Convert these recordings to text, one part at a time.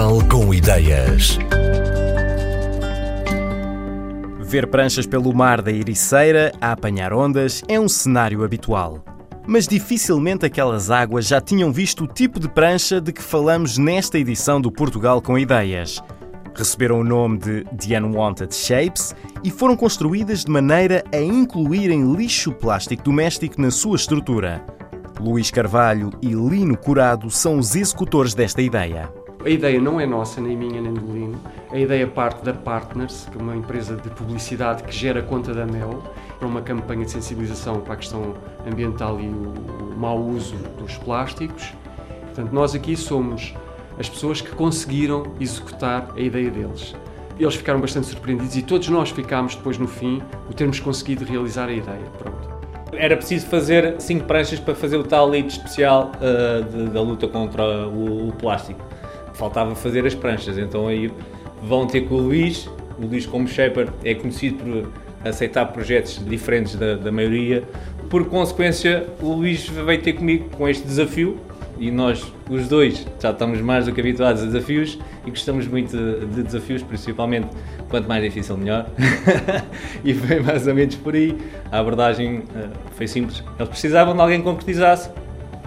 Portugal com ideias. Ver pranchas pelo mar da Ericeira a apanhar ondas é um cenário habitual. Mas dificilmente aquelas águas já tinham visto o tipo de prancha de que falamos nesta edição do Portugal com Ideias. Receberam o nome de The Unwanted Shapes e foram construídas de maneira a incluírem lixo plástico doméstico na sua estrutura. Luís Carvalho e Lino Curado são os executores desta ideia. A ideia não é nossa, nem minha, nem do Lino. A ideia parte da Partners, que é uma empresa de publicidade que gera conta da Mel, para uma campanha de sensibilização para a questão ambiental e o mau uso dos plásticos. Portanto, nós aqui somos as pessoas que conseguiram executar a ideia deles. Eles ficaram bastante surpreendidos e todos nós ficámos depois no fim o termos conseguido realizar a ideia. Pronto. Era preciso fazer cinco pranchas para fazer o tal lead especial uh, de, da luta contra o, o plástico faltava fazer as pranchas, então aí vão ter com o Luís, o Luís como shaper é conhecido por aceitar projetos diferentes da, da maioria, por consequência o Luís veio ter comigo com este desafio e nós, os dois, já estamos mais do que habituados a desafios e gostamos muito de, de desafios, principalmente quanto mais difícil, melhor. e foi mais ou menos por aí. A abordagem uh, foi simples. Eles precisavam de alguém que concretizasse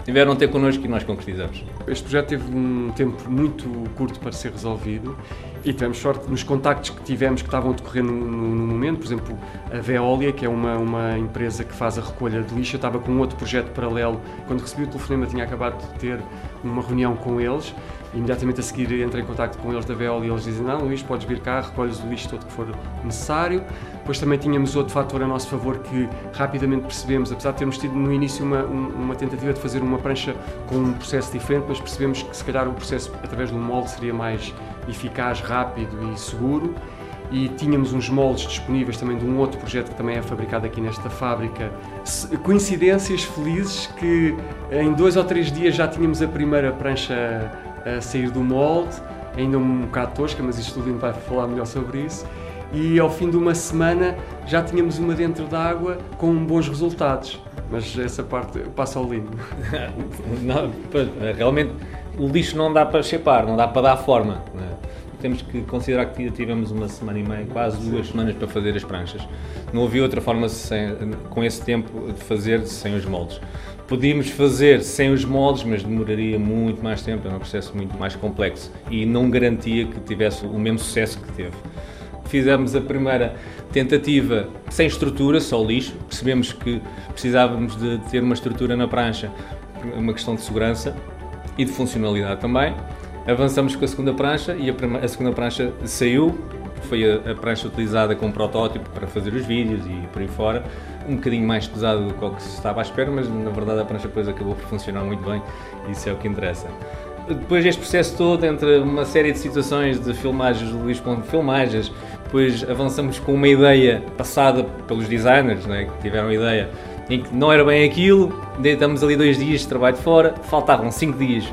tiveram ter connosco e nós concretizamos. Este projeto teve um tempo muito curto para ser resolvido e tivemos sorte nos contactos que tivemos que estavam a decorrer no, no, no momento. Por exemplo, a Veolia, que é uma, uma empresa que faz a recolha de lixo, estava com um outro projeto paralelo. Quando recebi o telefonema, tinha acabado de ter uma reunião com eles imediatamente a seguir entrei em contato com eles da Veolia e eles dizem não Luís, podes vir cá, recolhes o lixo todo que for necessário. Depois também tínhamos outro fator a nosso favor que rapidamente percebemos, apesar de termos tido no início uma, uma tentativa de fazer uma prancha com um processo diferente, mas percebemos que se calhar o processo através de um molde seria mais eficaz, rápido e seguro e tínhamos uns moldes disponíveis também de um outro projeto que também é fabricado aqui nesta fábrica. Coincidências felizes que em dois ou três dias já tínhamos a primeira prancha a sair do molde, ainda um bocado tosca, mas isto o Lino vai falar melhor sobre isso. E ao fim de uma semana já tínhamos uma dentro d'água com bons resultados. Mas essa parte passa ao Lino. não, realmente o lixo não dá para chapar, não dá para dar forma. Né? Temos que considerar que tivemos uma semana e meia, quase duas semanas para fazer as pranchas. Não havia outra forma sem, com esse tempo de fazer sem os moldes. Podíamos fazer sem os moldes, mas demoraria muito mais tempo, é um processo muito mais complexo e não garantia que tivesse o mesmo sucesso que teve. Fizemos a primeira tentativa sem estrutura, só lixo. Percebemos que precisávamos de ter uma estrutura na prancha, uma questão de segurança e de funcionalidade também. Avançamos com a segunda prancha e a, a segunda prancha saiu, foi a, a, prancha utilizada como protótipo para fazer os vídeos e por aí fora. Um bocadinho mais pesado do que se estava à espera, mas na verdade a prancha depois acabou por funcionar muito bem e isso é o que interessa. Depois deste processo todo, entre uma série de situações de filmagens do Luís Ponte filmagens, depois avançamos com uma ideia passada pelos designers, né, que tiveram a ideia em que não era bem aquilo, deitamos ali dois dias de trabalho de fora, faltavam cinco dias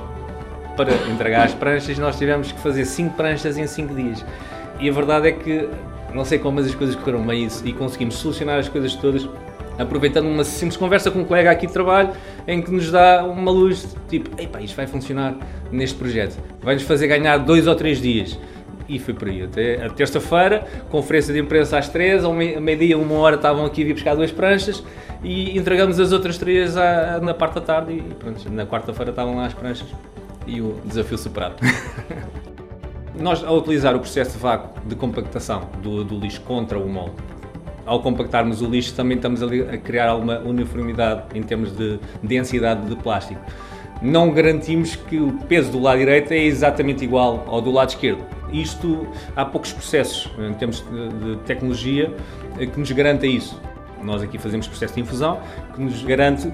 para entregar as pranchas, nós tivemos que fazer cinco pranchas em cinco dias. E a verdade é que não sei como, mas as coisas correram bem e conseguimos solucionar as coisas todas aproveitando uma simples conversa com um colega aqui de trabalho em que nos dá uma luz tipo, epá, isto vai funcionar neste projeto, vai-nos fazer ganhar dois ou três dias. E foi por aí, até a terça-feira, conferência de imprensa às três, ao meio-dia, uma hora, estavam aqui a vir buscar duas pranchas e entregamos as outras três à, na parte da tarde e pronto, na quarta-feira estavam lá as pranchas e o desafio superado. Nós, ao utilizar o processo de vácuo de compactação do, do lixo contra o molde, ao compactarmos o lixo, também estamos a criar alguma uniformidade em termos de densidade de plástico. Não garantimos que o peso do lado direito é exatamente igual ao do lado esquerdo. Isto, há poucos processos em termos de tecnologia que nos garanta isso. Nós aqui fazemos processo de infusão que nos garante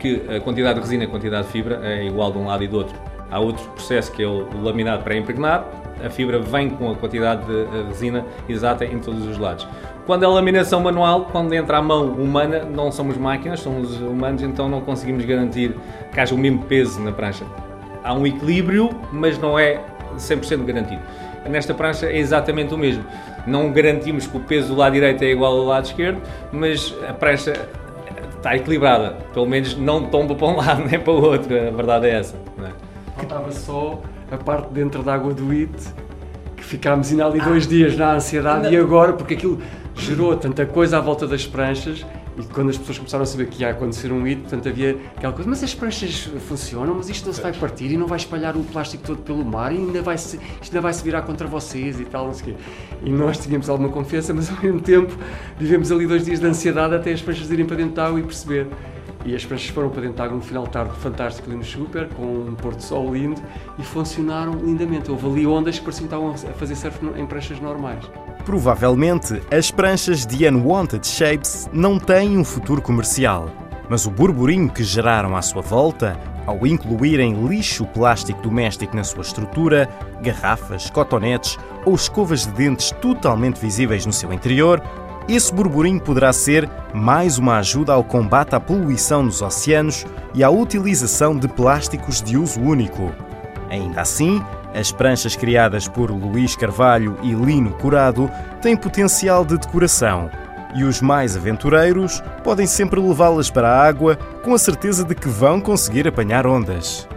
que a quantidade de resina e a quantidade de fibra é igual de um lado e do outro. Há outro processo que é o laminado pré-impregnado, a fibra vem com a quantidade de resina exata em todos os lados. Quando é laminação manual, quando entra a mão humana, não somos máquinas, somos humanos, então não conseguimos garantir que haja o mesmo peso na prancha. Há um equilíbrio, mas não é 100% garantido. Nesta prancha é exatamente o mesmo. Não garantimos que o peso do lado direito é igual ao lado esquerdo, mas a prancha está equilibrada. Pelo menos não tomba para um lado nem para o outro. A verdade é essa. Faltava só a parte dentro da água do IT, que ficámos ainda ali dois dias na ansiedade e agora, porque aquilo gerou tanta coisa à volta das pranchas e quando as pessoas começaram a saber que ia acontecer um hito, portanto havia aquela coisa, mas as pranchas funcionam, mas isto não se vai partir e não vai espalhar o plástico todo pelo mar e ainda vai -se, isto ainda vai se virar contra vocês e tal, não sei o quê. E nós tínhamos alguma confiança, mas ao mesmo tempo vivemos ali dois dias de ansiedade até as pranchas irem para dentro da água e perceber. E as pranchas foram para dentro da água no final de tarde fantástico ali no Super, com um de sol lindo e funcionaram lindamente. Houve ali ondas que pareciam que estavam a fazer surf em pranchas normais. Provavelmente, as pranchas de Unwanted Shapes não têm um futuro comercial, mas o burburinho que geraram à sua volta, ao incluírem lixo plástico doméstico na sua estrutura, garrafas, cotonetes ou escovas de dentes totalmente visíveis no seu interior, esse burburinho poderá ser mais uma ajuda ao combate à poluição nos oceanos e à utilização de plásticos de uso único. Ainda assim, as pranchas criadas por Luís Carvalho e Lino Curado têm potencial de decoração e os mais aventureiros podem sempre levá-las para a água com a certeza de que vão conseguir apanhar ondas.